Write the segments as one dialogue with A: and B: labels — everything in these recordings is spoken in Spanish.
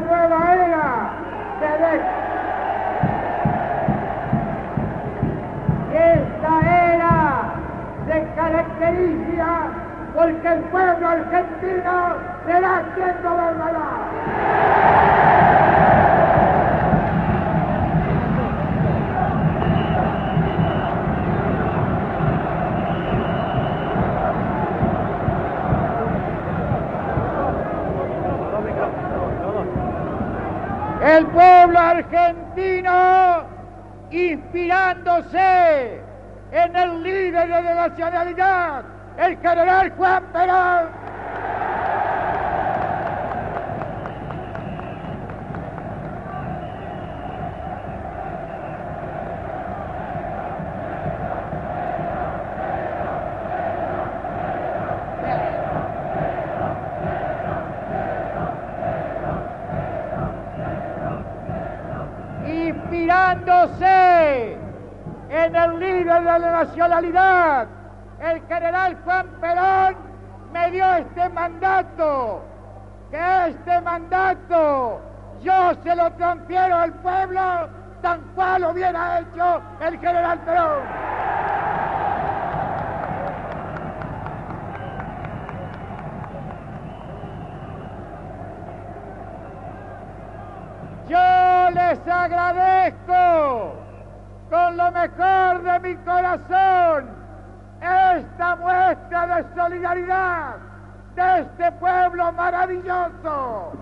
A: nueva era de esta era se caracteriza porque el pueblo argentino será quien gobernará. Inspirándose en el líder de la nacionalidad, el general Juan Perón. De la nacionalidad, el general Juan Perón, me dio este mandato, que este mandato yo se lo transfiero al pueblo, tan cual lo hubiera hecho el general Perón. Yo les agradezco con lo mejor de mi corazón esta muestra de solidaridad de este pueblo maravilloso,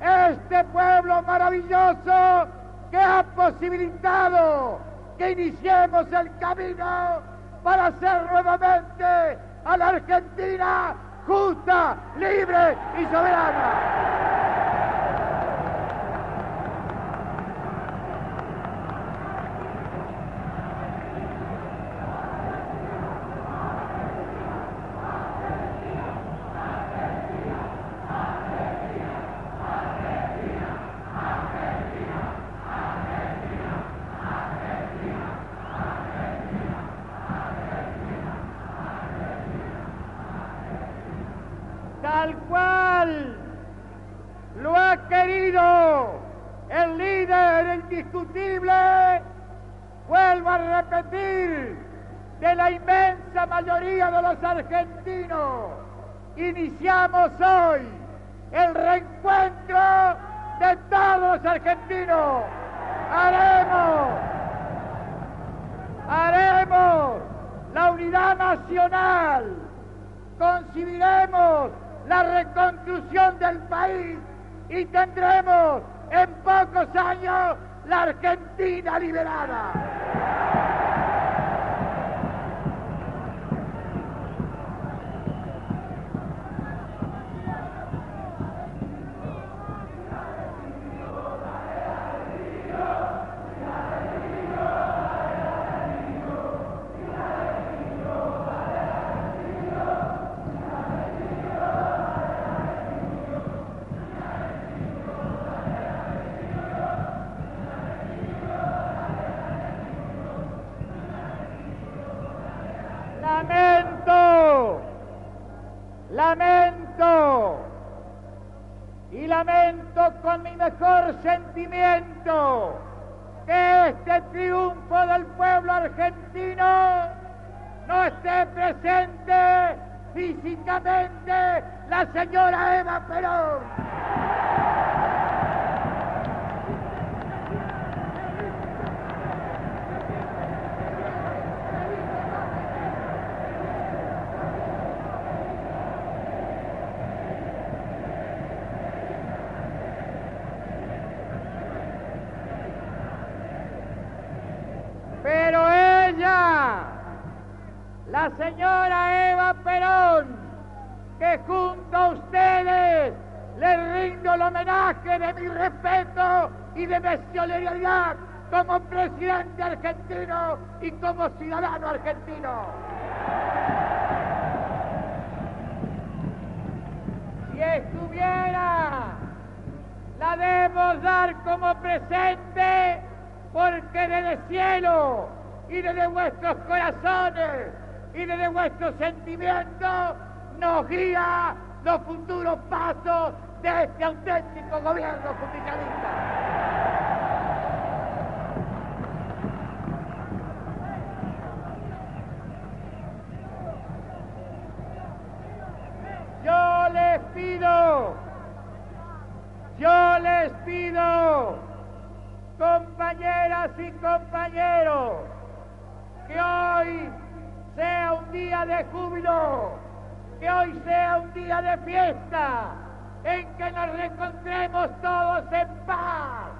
A: este pueblo maravilloso que ha posibilitado que iniciemos el camino para hacer nuevamente a la Argentina justa, libre y soberana. tal cual lo ha querido el líder indiscutible, vuelvo a repetir, de la inmensa los argentinos. Iniciamos hoy el reencuentro de todos los argentinos. Haremos, haremos la unidad nacional concibiremos la reconstrucción del país y tendremos en pocos años la Argentina liberada. Y lamento con mi mejor sentimiento que este triunfo del pueblo argentino no esté presente físicamente la señora Eva Perón. La señora Eva Perón, que junto a ustedes le rindo el homenaje de mi respeto y de mi solidaridad como presidente argentino y como ciudadano argentino. Si estuviera, la debemos dar como presente porque desde el cielo y desde vuestros corazones y desde vuestros sentimientos nos guía los futuros pasos de este auténtico gobierno justicialista. Yo les pido, yo les pido, compañeras y compañeros, que hoy sea un día de júbilo, que hoy sea un día de fiesta, en que nos reencontremos todos en paz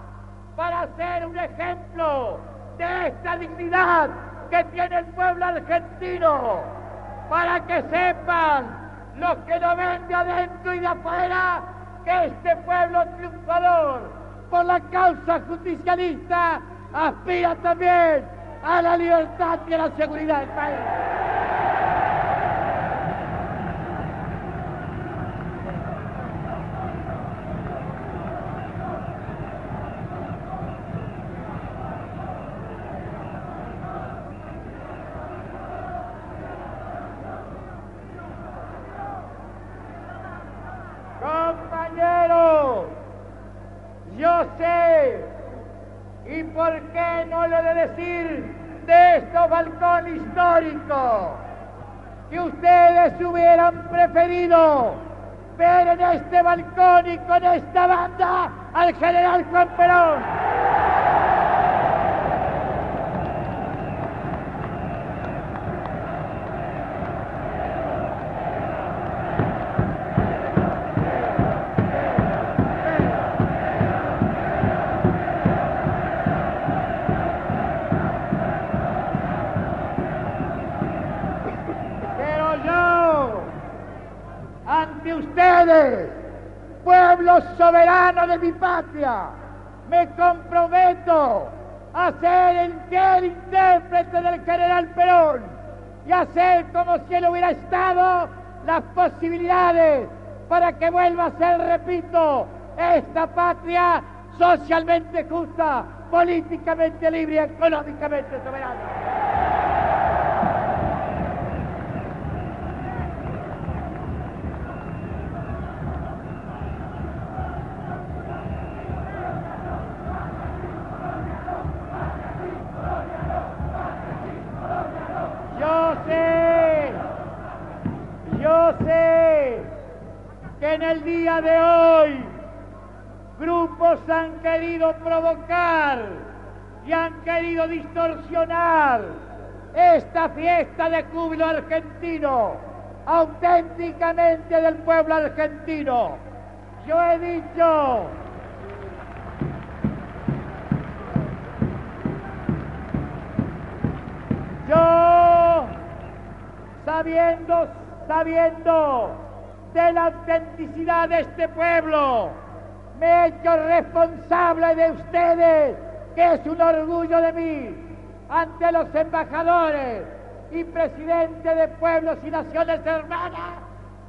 A: para ser un ejemplo de esta dignidad que tiene el pueblo argentino, para que sepan los que no ven de adentro y de afuera que este pueblo triunfador por la causa justicialista aspira también a la libertad y a la seguridad del país. Compañeros, yo sé, y por qué no lo de decir de estos balcón histórico, que ustedes hubieran preferido ver en este balcón y con esta banda al general Juan Perón. Pueblo soberano de mi patria, me comprometo a ser el intérprete del general Perón y hacer como si él hubiera estado las posibilidades para que vuelva a ser, repito, esta patria socialmente justa, políticamente libre y económicamente soberana. Yo sé que en el día de hoy grupos han querido provocar y han querido distorsionar esta fiesta de júbilo argentino, auténticamente del pueblo argentino. Yo he dicho Yo, sabiendo, sabiendo de la autenticidad de este pueblo, me he hecho responsable de ustedes, que es un orgullo de mí, ante los embajadores y presidentes de pueblos y naciones hermanas,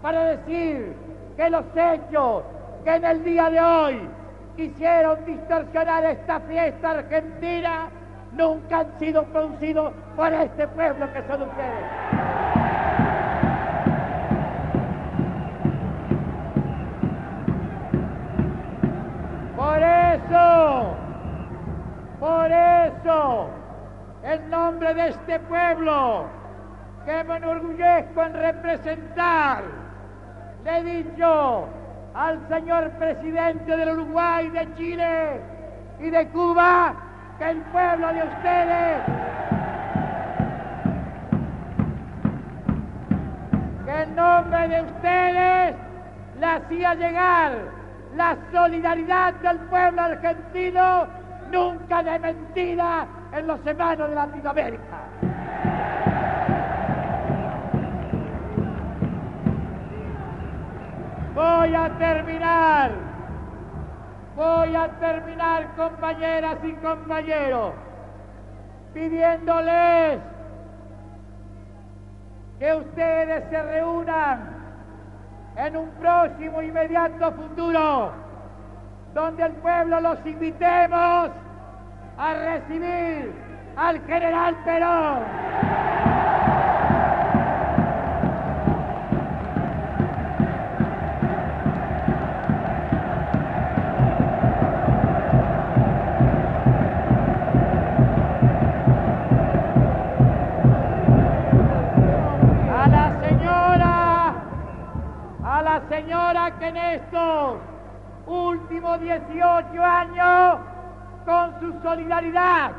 A: para decir que los hechos que en el día de hoy quisieron distorsionar esta fiesta argentina nunca han sido producidos por este pueblo que son ustedes. Nombre de este pueblo, que me enorgullezco en representar, le he dicho al señor presidente del Uruguay, de Chile y de Cuba, que el pueblo de ustedes, que en nombre de ustedes le hacía llegar la solidaridad del pueblo argentino, nunca de mentira en los hermanos de Latinoamérica. Voy a terminar, voy a terminar compañeras y compañeros, pidiéndoles que ustedes se reúnan en un próximo inmediato futuro donde el pueblo los invitemos a recibir al general Perón. a la señora, a la señora que en estos últimos 18 años, con su solidaridad,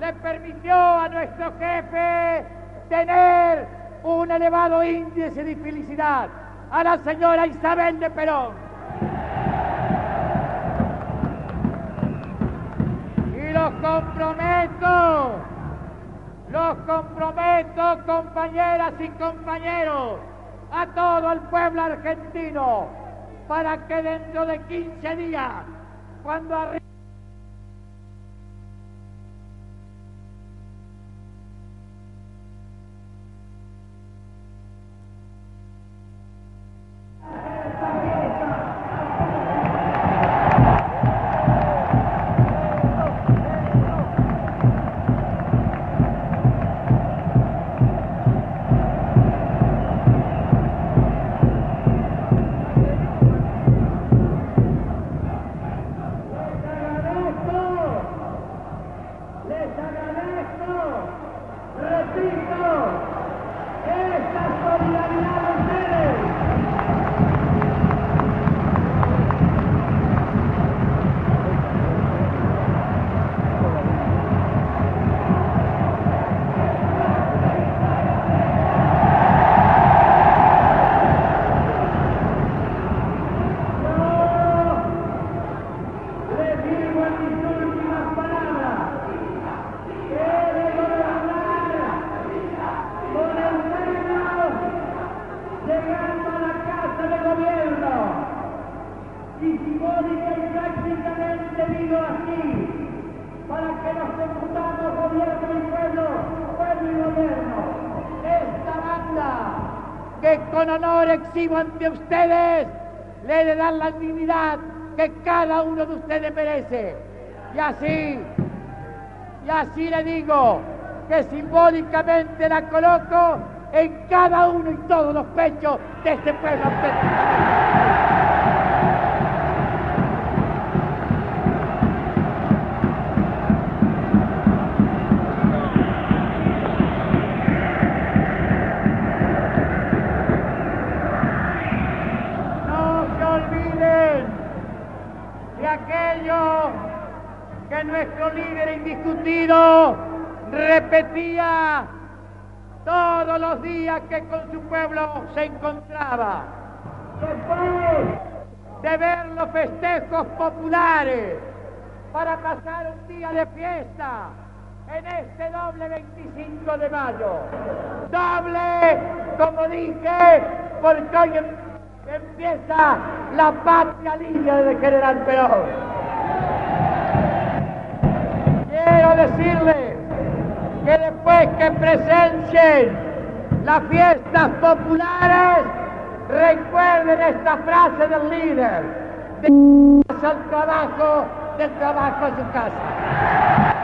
A: le permitió a nuestro jefe tener un elevado índice de felicidad, a la señora Isabel de Perón. Y los comprometo los comprometo, compañeras y compañeros, a todo el pueblo argentino, para que dentro de 15 días, cuando arriba... que con honor exhibo ante ustedes le dar la dignidad que cada uno de ustedes merece. Y así, y así le digo que simbólicamente la coloco en cada uno y todos los pechos de este pueblo nuestro líder indiscutido repetía todos los días que con su pueblo se encontraba. Después de ver los festejos populares para pasar un día de fiesta en este doble 25 de mayo. Doble, como dije, porque hoy em- empieza la patria línea del general Perón. Quiero decirles que después que presencien las fiestas populares, recuerden esta frase del líder, de casa al trabajo, del trabajo a su casa.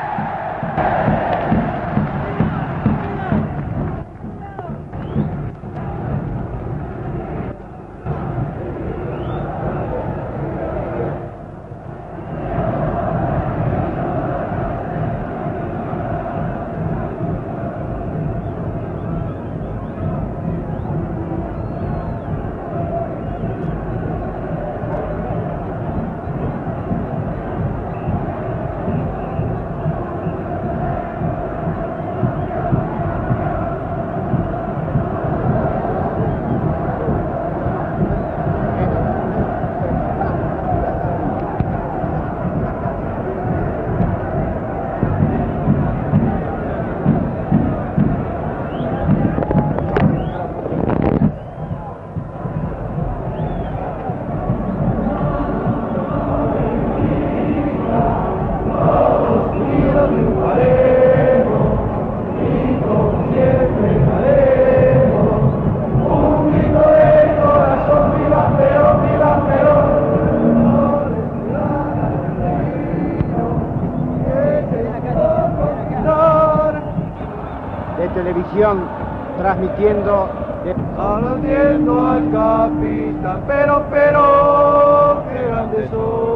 B: Transmitiendo.
C: Aplaudiendo al capitán, pero, pero, qué grandes son.